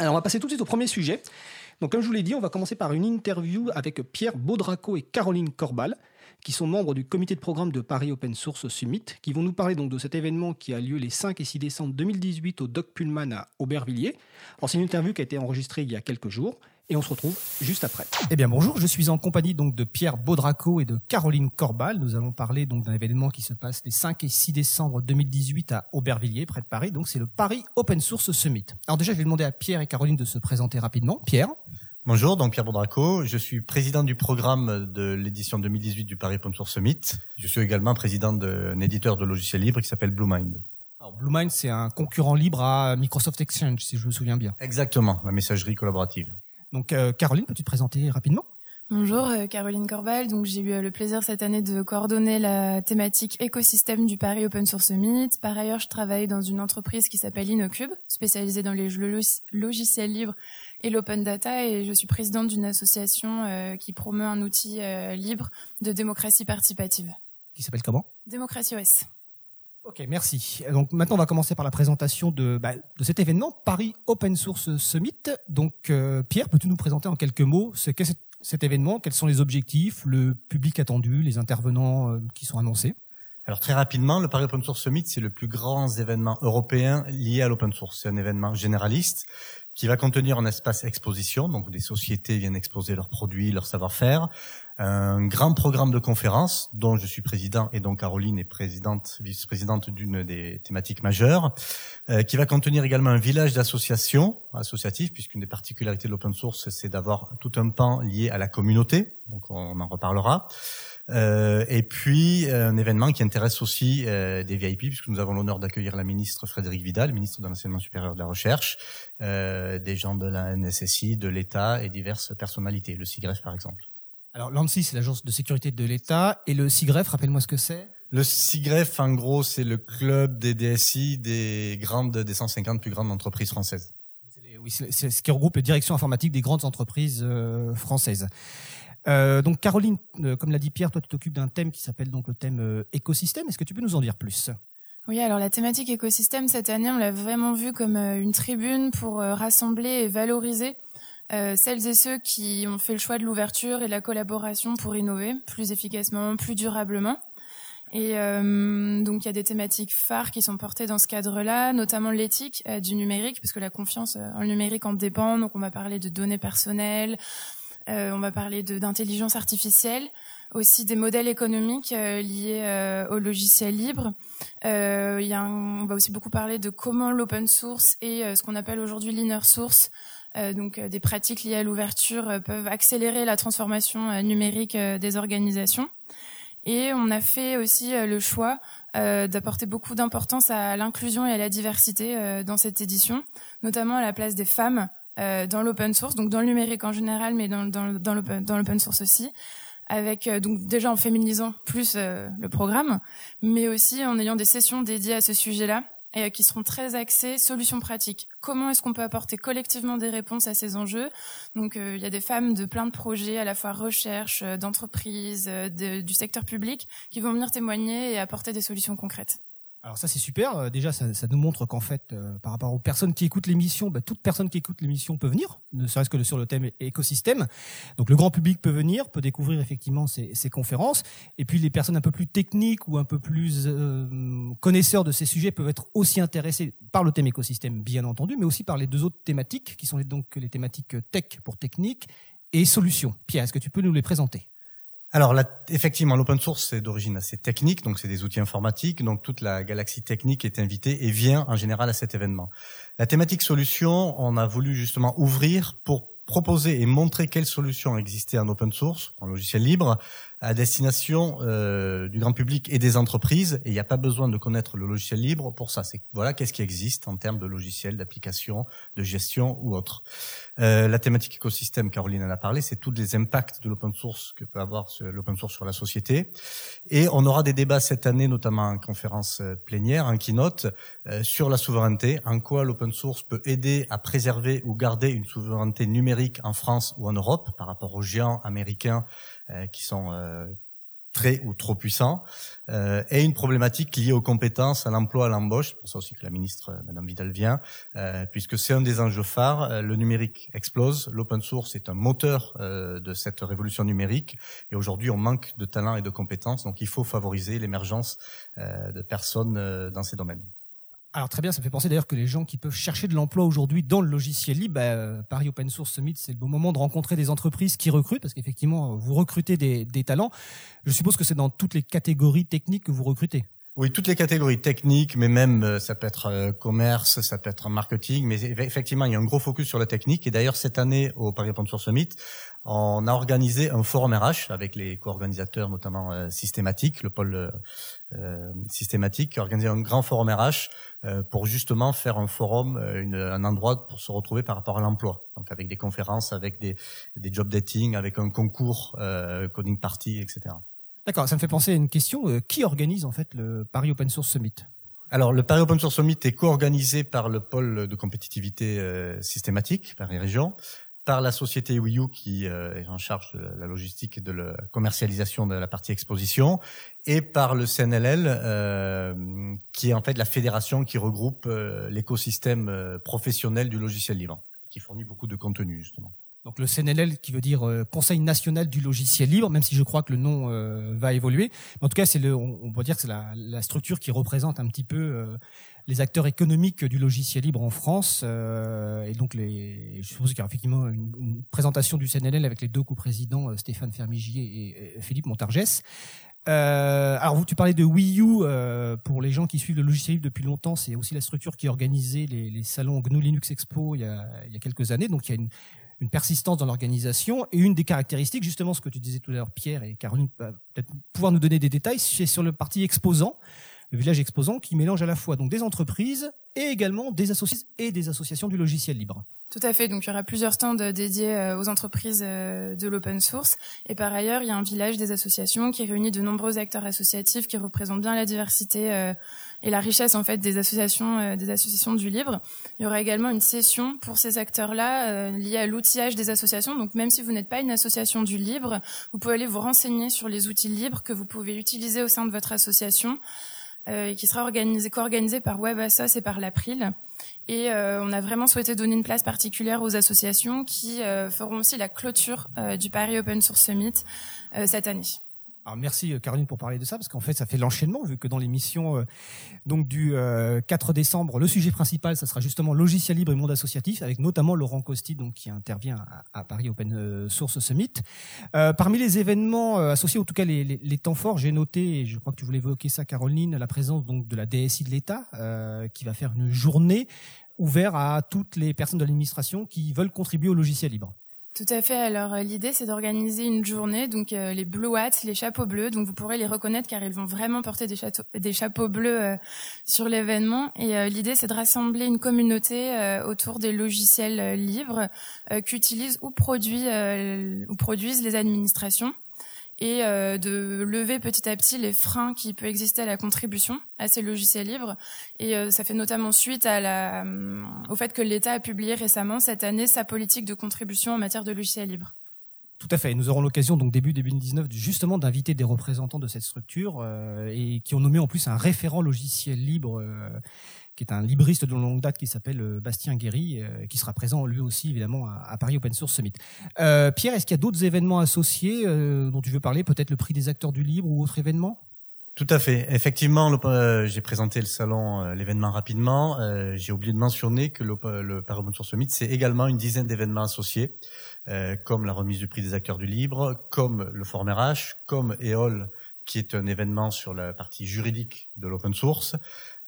Alors on va passer tout de suite au premier sujet. Donc comme je vous l'ai dit, on va commencer par une interview avec Pierre Baudraco et Caroline Corbal, qui sont membres du comité de programme de Paris Open Source Summit, qui vont nous parler donc de cet événement qui a lieu les 5 et 6 décembre 2018 au Doc Pullman à Aubervilliers. Alors c'est une interview qui a été enregistrée il y a quelques jours et on se retrouve juste après. Eh bien bonjour, je suis en compagnie donc de Pierre Baudraco et de Caroline Corbal. Nous allons parler donc d'un événement qui se passe les 5 et 6 décembre 2018 à Aubervilliers, près de Paris. Donc c'est le Paris Open Source Summit. Alors déjà, je vais demander à Pierre et Caroline de se présenter rapidement. Pierre Bonjour, donc Pierre Baudraco, je suis président du programme de l'édition 2018 du Paris Open Source Summit. Je suis également président d'un éditeur de logiciels libres qui s'appelle BlueMind. Alors BlueMind, c'est un concurrent libre à Microsoft Exchange, si je me souviens bien. Exactement, la messagerie collaborative. Donc euh, Caroline, peux-tu te présenter rapidement? Bonjour, euh, Caroline Corbal. Donc j'ai eu euh, le plaisir cette année de coordonner la thématique écosystème du Paris Open Source Summit. Par ailleurs, je travaille dans une entreprise qui s'appelle InnoCube, spécialisée dans les logiciels libres et l'open data, et je suis présidente d'une association qui promeut un outil libre de démocratie participative. Qui s'appelle comment? Démocratie OS. Ok, merci. Donc maintenant, on va commencer par la présentation de, bah, de cet événement, Paris Open Source Summit. Donc euh, Pierre, peux-tu nous présenter en quelques mots ce qu'est cet événement? Quels sont les objectifs, le public attendu, les intervenants euh, qui sont annoncés? Alors très rapidement, le Paris Open Source Summit, c'est le plus grand événement européen lié à l'open source. C'est un événement généraliste qui va contenir un espace exposition, donc des sociétés viennent exposer leurs produits, leur savoir-faire, un grand programme de conférences dont je suis président et dont Caroline est présidente, vice-présidente d'une des thématiques majeures, euh, qui va contenir également un village d'associations associatives, puisqu'une des particularités de l'open source, c'est d'avoir tout un pan lié à la communauté, donc on en reparlera. Euh, et puis euh, un événement qui intéresse aussi euh, des VIP, puisque nous avons l'honneur d'accueillir la ministre Frédéric Vidal, ministre de l'enseignement supérieur de la recherche, des gens de la NSSI, de l'État et diverses personnalités, le CIGREF par exemple. Alors l'ANSI, c'est l'agence de sécurité de l'État, et le CIGREF, rappelle-moi ce que c'est? Le CIGREF, en gros, c'est le club des DSI des grandes, des 150 plus grandes entreprises françaises. Oui, c'est ce qui regroupe les directions informatiques des grandes entreprises françaises. Euh, donc Caroline, euh, comme l'a dit Pierre, toi tu t'occupes d'un thème qui s'appelle donc le thème euh, écosystème. Est-ce que tu peux nous en dire plus? Oui, alors la thématique écosystème cette année, on l'a vraiment vu comme une tribune pour rassembler et valoriser celles et ceux qui ont fait le choix de l'ouverture et de la collaboration pour innover plus efficacement, plus durablement. Et donc il y a des thématiques phares qui sont portées dans ce cadre-là, notamment l'éthique du numérique, parce que la confiance en le numérique en dépend. Donc on va parler de données personnelles, euh, on va parler d'intelligence artificielle, aussi des modèles économiques euh, liés euh, au logiciel libre. Euh, y a on va aussi beaucoup parler de comment l'open source et ce qu'on appelle aujourd'hui l'inner source, donc des pratiques liées à l'ouverture, peuvent accélérer la transformation numérique des organisations. Et on a fait aussi le choix d'apporter beaucoup d'importance à l'inclusion et à la diversité dans cette édition, notamment à la place des femmes euh, dans l'open source, donc dans le numérique en général, mais dans, dans, dans l'open source aussi, avec euh, donc déjà en féminisant plus euh, le programme, mais aussi en ayant des sessions dédiées à ce sujet-là et qui seront très axées solutions pratiques. Comment est-ce qu'on peut apporter collectivement des réponses à ces enjeux? Donc il y a des femmes de plein de projets, à la fois recherche, d'entreprises, du secteur public, qui vont venir témoigner et apporter des solutions concrètes. Alors ça c'est super. Euh, déjà ça, nous montre qu'en fait, euh, par rapport aux personnes qui écoutent l'émission, bah, toute personne qui écoute l'émission peut venir, ne serait-ce que sur le thème écosystème. Donc le grand public peut venir, peut découvrir effectivement ces, ces conférences. Et puis les personnes un peu plus techniques ou un peu plus euh, connaisseurs de ces sujets peuvent être aussi intéressés par le thème écosystème, bien entendu, mais aussi par les deux autres thématiques qui sont donc les thématiques tech pour technique et solutions. Pierre, est-ce que tu peux nous les présenter? Alors effectivement, l'open source c'est d'origine assez technique, donc c'est des outils informatiques, donc toute la galaxie technique est invitée et vient en général à cet événement. La thématique solution, on a voulu justement ouvrir pour proposer et montrer quelles solutions existaient en open source, en logiciel libre, à destination euh, du grand public et des entreprises. Et il n'y a pas besoin de connaître le logiciel libre pour ça. C'est voilà qu'est-ce qui existe en termes de logiciels, d'applications, de gestion ou autre. Euh, la thématique écosystème, Caroline en a parlé, c'est tous les impacts de l'open source que peut avoir l'open source sur la société. Et on aura des débats cette année, notamment en conférence euh, plénière, en keynote, euh, sur la souveraineté, en quoi l'open source peut aider à préserver ou garder une souveraineté numérique en France ou en Europe par rapport aux géants américains euh, qui sont euh, très ou trop puissants, euh, et une problématique liée aux compétences, à l'emploi, à l'embauche. C'est pour ça aussi que la ministre, euh, Madame Vidal, vient, euh, puisque c'est un des enjeux phares. Euh, le numérique explose, l'open source est un moteur euh, de cette révolution numérique, et aujourd'hui on manque de talents et de compétences, donc il faut favoriser l'émergence euh, de personnes dans ces domaines. Alors très bien, ça me fait penser d'ailleurs que les gens qui peuvent chercher de l'emploi aujourd'hui dans le logiciel libre, bah, Paris Open Source Summit, c'est le bon moment de rencontrer des entreprises qui recrutent, parce qu'effectivement, vous recrutez des, des talents. Je suppose que c'est dans toutes les catégories techniques que vous recrutez. Oui, toutes les catégories techniques, mais même euh, ça peut être euh, commerce, ça peut être marketing, mais effectivement, il y a un gros focus sur la technique. Et d'ailleurs, cette année, au Paris Open Summit, on a organisé un forum RH avec les co-organisateurs, notamment euh, Systématique, le pôle euh, Systématique, qui a organisé un grand forum RH pour justement faire un forum, une, un endroit pour se retrouver par rapport à l'emploi. Donc avec des conférences, avec des, des job dating, avec un concours, coding party, etc. D'accord, ça me fait penser à une question. Euh, qui organise en fait le Paris Open Source Summit? Alors, le Paris Open Source Summit est co-organisé par le pôle de compétitivité euh, systématique, Paris Région, par la société Wii qui euh, est en charge de la logistique et de la commercialisation de la partie exposition, et par le CNLL, euh, qui est en fait la fédération qui regroupe l'écosystème professionnel du logiciel libre, qui fournit beaucoup de contenu justement. Donc le CNLL qui veut dire euh, Conseil national du logiciel libre, même si je crois que le nom euh, va évoluer. Mais en tout cas, c'est le, on, peut dire que c'est la, la, structure qui représente un petit peu euh, les acteurs économiques du logiciel libre en France. et donc, les, je suppose qu'il y aura effectivement une, une, présentation du CNLL avec les deux co-présidents Stéphane Fermigier et, Philippe Montargès. Euh, alors, tu parlais de Wii U. Euh, pour les gens qui suivent le logiciel libre depuis longtemps, c'est aussi la structure qui a organisé les, les salons GNU Linux Expo il y, a, il y a quelques années. Donc, il y a une, une persistance dans l'organisation. Et une des caractéristiques, justement, ce que tu disais tout à l'heure, Pierre et Caroline, peut-être pouvoir nous donner des détails, c'est sur le parti exposant, le village exposant, qui mélange à la fois donc des entreprises et également des associations et des associations du logiciel libre. Tout à fait. Donc il y aura plusieurs stands dédiés euh, aux entreprises euh, de l'open source. Et par ailleurs, il y a un village des associations qui réunit de nombreux acteurs associatifs qui représentent bien la diversité euh, et la richesse en fait des associations des associations du libre. Il y aura également une session pour ces acteurs-là liée à l'outillage des associations. Donc même si vous n'êtes pas une association du libre, vous pouvez aller vous renseigner sur les outils libres que vous pouvez utiliser au sein de votre association et qui sera organisé co-organisé par WebAssos et par l'April. Et euh, on a vraiment souhaité donner une place particulière aux associations qui euh, feront aussi la clôture euh, du Paris Open Source Summit cette année. Alors merci Caroline pour parler de ça parce qu'en fait ça fait l'enchaînement vu que dans l'émission donc du 4 décembre le sujet principal ça sera justement logiciel libre et monde associatif avec notamment Laurent Costi donc qui intervient à, Paris Open Source Summit. parmi les événements associés en tout cas les, les, temps forts j'ai noté et je crois que tu voulais évoquer ça Caroline la présence donc de la DSI de l'État qui va faire une journée ouvert à toutes les personnes de l'administration qui veulent contribuer au logiciel libre. Tout à fait. Alors euh, l'idée c'est d'organiser une journée, donc euh, les blue hats, les chapeaux bleus, donc vous pourrez les reconnaître car ils vont vraiment porter des, des chapeaux bleus euh, sur l'événement. Et l'idée c'est de rassembler une communauté autour des logiciels libres qu'utilisent ou, produit, ou produisent les administrations et euh, de lever petit à petit les freins qui peuvent exister à la contribution à ces logiciels libres. Et euh, ça fait notamment suite à la, euh, au fait que l'État a publié récemment cette année sa politique de contribution en matière de logiciels libres. Tout à fait. Nous aurons l'occasion donc début 2019 justement d'inviter des représentants de cette structure et qui ont nommé en plus un référent logiciel libre qui est un libriste de longue date qui s'appelle euh, Bastien Guéry, euh, qui sera présent lui aussi évidemment à, Paris Open Source Summit. Euh, Pierre, est-ce qu'il y a d'autres événements associés dont tu veux parler? Peut-être le prix des acteurs du libre ou autre événement? Tout à fait. Effectivement, j'ai présenté le salon, l'événement rapidement. j'ai oublié de mentionner que le, Paris Open Source Summit, c'est également une dizaine d'événements associés, comme la remise du prix des acteurs du libre, comme le Forum RH, comme EOL, qui est un événement sur la partie juridique de l'open source,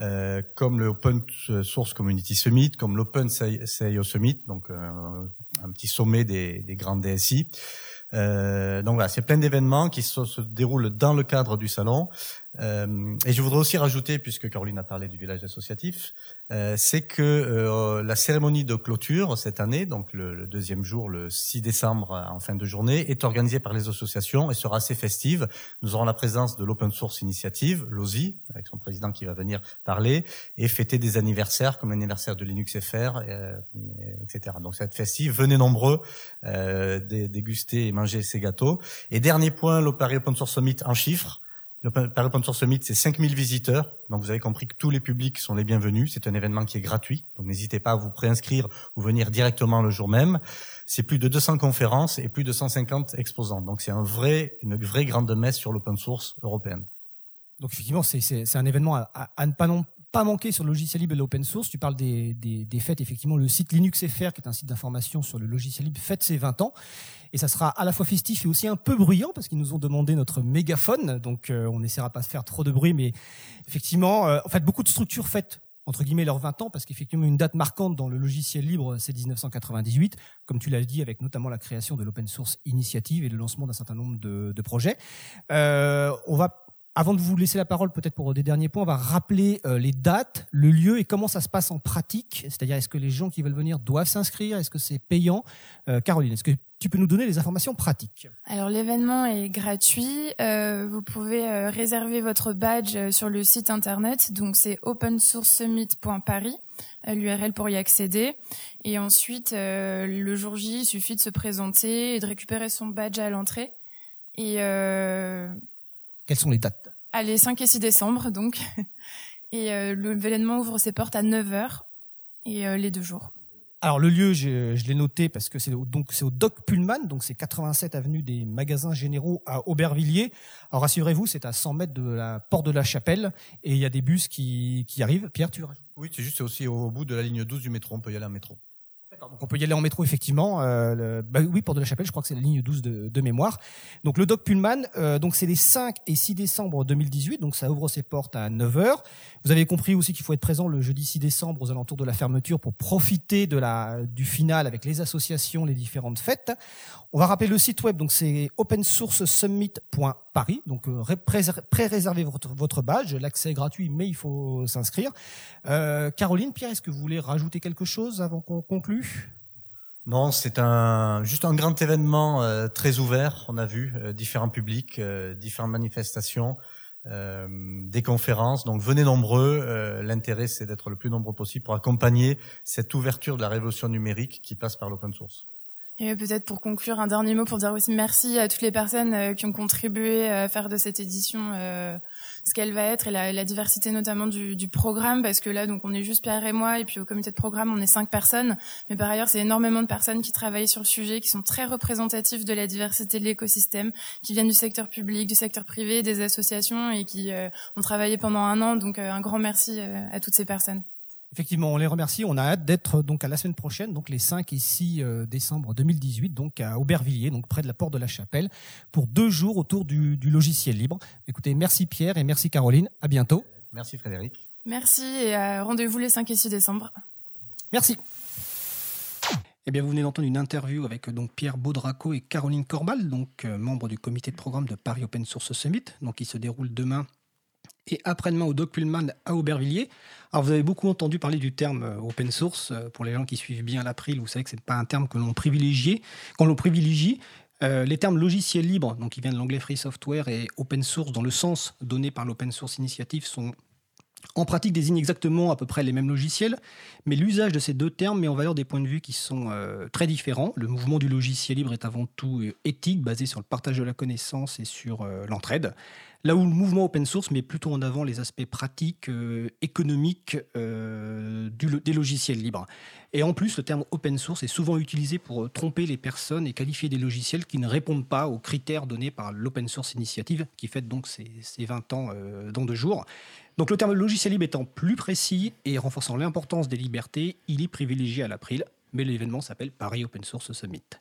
euh, comme le Open Source Community Summit, comme l'Open CIO Summit, donc euh, un petit sommet des, des grandes DSI. Euh, donc voilà, c'est plein d'événements qui se, se, déroulent dans le cadre du salon. Euh, et je voudrais aussi rajouter, puisque Caroline a parlé du village associatif, euh, c'est que euh, la cérémonie de clôture cette année, donc le, le, deuxième jour, le 6 décembre en fin de journée, est organisée par les associations et sera assez festive. Nous aurons la présence de l'Open Source Initiative, l'OSI, avec son président qui va venir parler, et fêter des anniversaires comme l'anniversaire de Linux FR, etc. Donc ça va être festive. Venez nombreux déguster et manger ces gâteaux. Et dernier point, l'Opari Open Source Summit en chiffres. Le Paris Open Source Summit, c'est 5000 visiteurs. Donc, vous avez compris que tous les publics sont les bienvenus. C'est un événement qui est gratuit. Donc, n'hésitez pas à vous préinscrire ou venir directement le jour même. C'est plus de 200 conférences et plus de 150 exposants. Donc, c'est un vrai, une vraie grande messe sur l'open source européenne. Donc, effectivement, c'est un événement à, à, ne pas non pas manquer sur le logiciel libre et l'open source. Tu parles des, des, des, fêtes, effectivement, le site LinuxFR, qui est un site d'information sur le logiciel libre, fête ses 20 ans. Et ça sera à la fois festif et aussi un peu bruyant, parce qu'ils nous ont demandé notre mégaphone. Donc, euh, on essaiera pas de faire trop de bruit, mais effectivement, euh, en fait, beaucoup de structures fêtent entre guillemets leurs 20 ans, parce qu'effectivement, une date marquante dans le logiciel libre, c'est 1998, comme tu l'as dit, avec notamment la création de l'open source initiative et le lancement d'un certain nombre de, de projets. Euh, on va avant de vous laisser la parole, peut-être pour des derniers points, on va rappeler euh, les dates, le lieu et comment ça se passe en pratique. C'est-à-dire, est-ce que les gens qui veulent venir doivent s'inscrire? Est-ce que c'est payant? Euh, Caroline, est-ce que tu peux nous donner les informations pratiques? Alors, l'événement est gratuit. Euh, vous pouvez réserver votre badge sur le site internet. Donc, c'est opensourcesummit.paris, l'URL pour y accéder. Et ensuite, le jour J, il suffit de se présenter et de récupérer son badge à l'entrée. Et quelles sont les dates? Allez, 5 et 6 décembre, donc. Et euh, l'événement ouvre ses portes à 9h et euh, les deux jours. Alors le lieu, je, je l'ai noté parce que c'est donc c'est au Doc Pullman, donc c'est 87 avenue des Magasins Généraux à Aubervilliers. Alors rassurez-vous, c'est à 100 mètres de la porte de la Chapelle et il y a des bus qui, qui arrivent. Pierre, tu rajoutes? Oui, c'est juste aussi au bout de la ligne 12 du métro. On peut y aller en métro. Donc on peut y aller en métro effectivement. Euh, bah oui, Porte de la Chapelle, je crois que c'est la ligne 12 de, mémoire. Donc le Doc Pullman, euh, donc c'est les 5 et 6 décembre 2018, donc ça ouvre ses portes à 9h. Vous avez compris aussi qu'il faut être présent le jeudi 6 décembre aux alentours de la fermeture pour profiter de la du final avec les associations, les différentes fêtes. On va rappeler le site web, donc c'est opensourcesummit.paris. Donc euh, pré-réservez votre, votre badge, l'accès est gratuit, mais il faut s'inscrire. Euh, Caroline, Pierre, est-ce que vous voulez rajouter quelque chose avant qu'on conclue? Non, c'est un juste un grand événement euh, très ouvert. On a vu euh, différents publics, euh, différentes manifestations, des conférences. Donc venez nombreux. L'intérêt, c'est d'être le plus nombreux possible pour accompagner cette ouverture de la révolution numérique qui passe par l'open source. Et peut-être pour conclure, un dernier mot pour dire aussi merci à toutes les personnes euh, qui ont contribué à faire de cette édition euh, ce qu'elle va être et la, diversité notamment du, programme parce que là donc on est juste Pierre et moi et puis au comité de programme on est cinq personnes. Mais par ailleurs c'est énormément de personnes qui travaillent sur le sujet qui sont très représentatifs de la diversité de l'écosystème qui viennent du secteur public du secteur privé des associations et qui euh, ont travaillé pendant un an. Donc un grand merci à toutes ces personnes Effectivement, on les remercie. On a hâte d'être donc à la semaine prochaine, donc les 5 et 6 euh, décembre 2018, donc à Aubervilliers, donc près de la porte de la Chapelle, pour deux jours autour du, du logiciel libre. Écoutez, merci Pierre et merci Caroline. À bientôt. Merci Frédéric. Merci et euh, rendez-vous les 5 et 6 décembre. Merci. Eh bien, vous venez d'entendre une interview avec donc Pierre Baudraco et Caroline Corbal, donc euh, membres du comité de programme de Paris Open Source Summit, donc qui se déroule demain et après-demain au Doc Pullman à Aubervilliers. Alors vous avez beaucoup entendu parler du terme euh, open source. Euh, pour les gens qui suivent bien l'April, vous savez que ce n'est pas un terme que l'on privilégie. Quand l'on privilégie, euh, les termes logiciel libre, donc qui viennent de l'anglais free software, et open source dans le sens donné par l'open source initiative sont en pratique désignent exactement à peu près les mêmes logiciels, mais l'usage de ces deux termes met en valeur des points de vue qui sont très différents. Le mouvement du logiciel libre est avant tout éthique, basé sur le partage de la connaissance et sur l'entraide. Là où le mouvement open source met plutôt en avant les aspects pratiques, euh, économiques euh, des logiciels libres. Et en plus, le terme open source est souvent utilisé pour euh, tromper les personnes et qualifier des logiciels qui ne répondent pas aux critères donnés par l'Open Source Initiative, qui fête donc ses, ses 20 ans dans deux jours. Donc le terme logiciel libre étant plus précis et renforçant l'importance des libertés, il est privilégié à l'April, mais l'événement s'appelle Paris Open Source Summit.